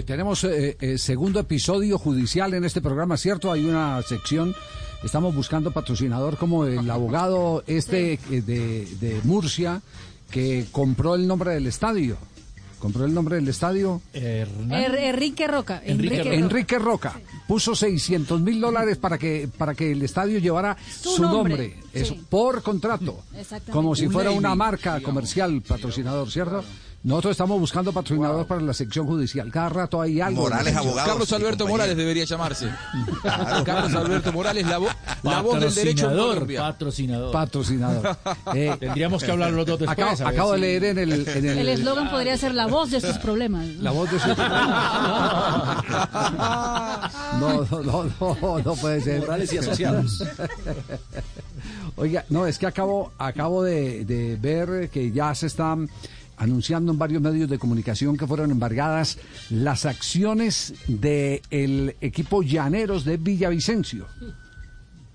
Eh, tenemos eh, eh, segundo episodio judicial en este programa, ¿cierto? Hay una sección, estamos buscando patrocinador como el abogado este eh, de, de Murcia que compró el nombre del estadio. Compró el nombre del estadio. Hernán. Er- Enrique Roca. Enrique Enrique, Roca. Enrique Roca puso 600 mil dólares para que, para que el estadio llevara Su su, nombre, nombre, eso, sí. por contrato, como si fuera una marca comercial patrocinador, ¿cierto? Nosotros estamos buscando patrocinador para la sección judicial. Cada rato hay algo. Morales Abogados. Carlos Alberto. Morales debería llamarse. Carlos Alberto Morales, la, vo- la voz del derecho en Patrocinador, Colombia. patrocinador. Patrocinador. Eh, Tendríamos que hablar los dos después. acabo acabo de leer en el... en el- El eslogan podría ser la voz de sus problemas. La voz de su... No, no, no, no, no puede ser. Morales y asociados. Oiga, no, es que acabo, acabo de, de ver que ya se están anunciando en varios medios de comunicación que fueron embargadas las acciones del equipo Llaneros de Villavicencio.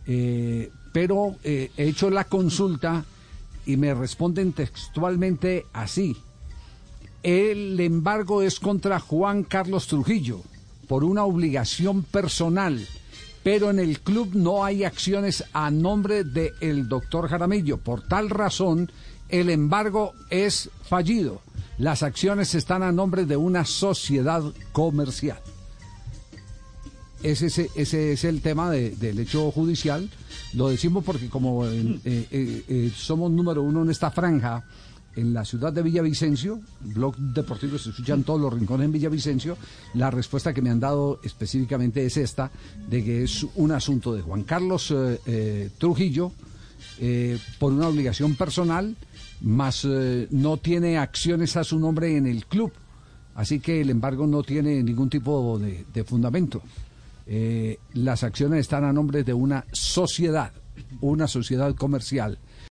Eh, pero eh, he hecho la consulta y me responden textualmente así. El embargo es contra Juan Carlos Trujillo por una obligación personal, pero en el club no hay acciones a nombre del doctor Jaramillo. Por tal razón, el embargo es fallido. Las acciones están a nombre de una sociedad comercial. Ese, es el tema de- del hecho judicial. Lo decimos porque como eh, eh, eh, somos número uno en esta franja, en la ciudad de Villavicencio, Blog Deportivo se escuchan todos los rincones en Villavicencio, la respuesta que me han dado específicamente es esta, de que es un asunto de Juan Carlos eh, eh, Trujillo, eh, por una obligación personal, más no tiene acciones a su nombre en el club. Así que el embargo no tiene ningún tipo de, fundamento. Las acciones están a nombre de una sociedad, una sociedad comercial.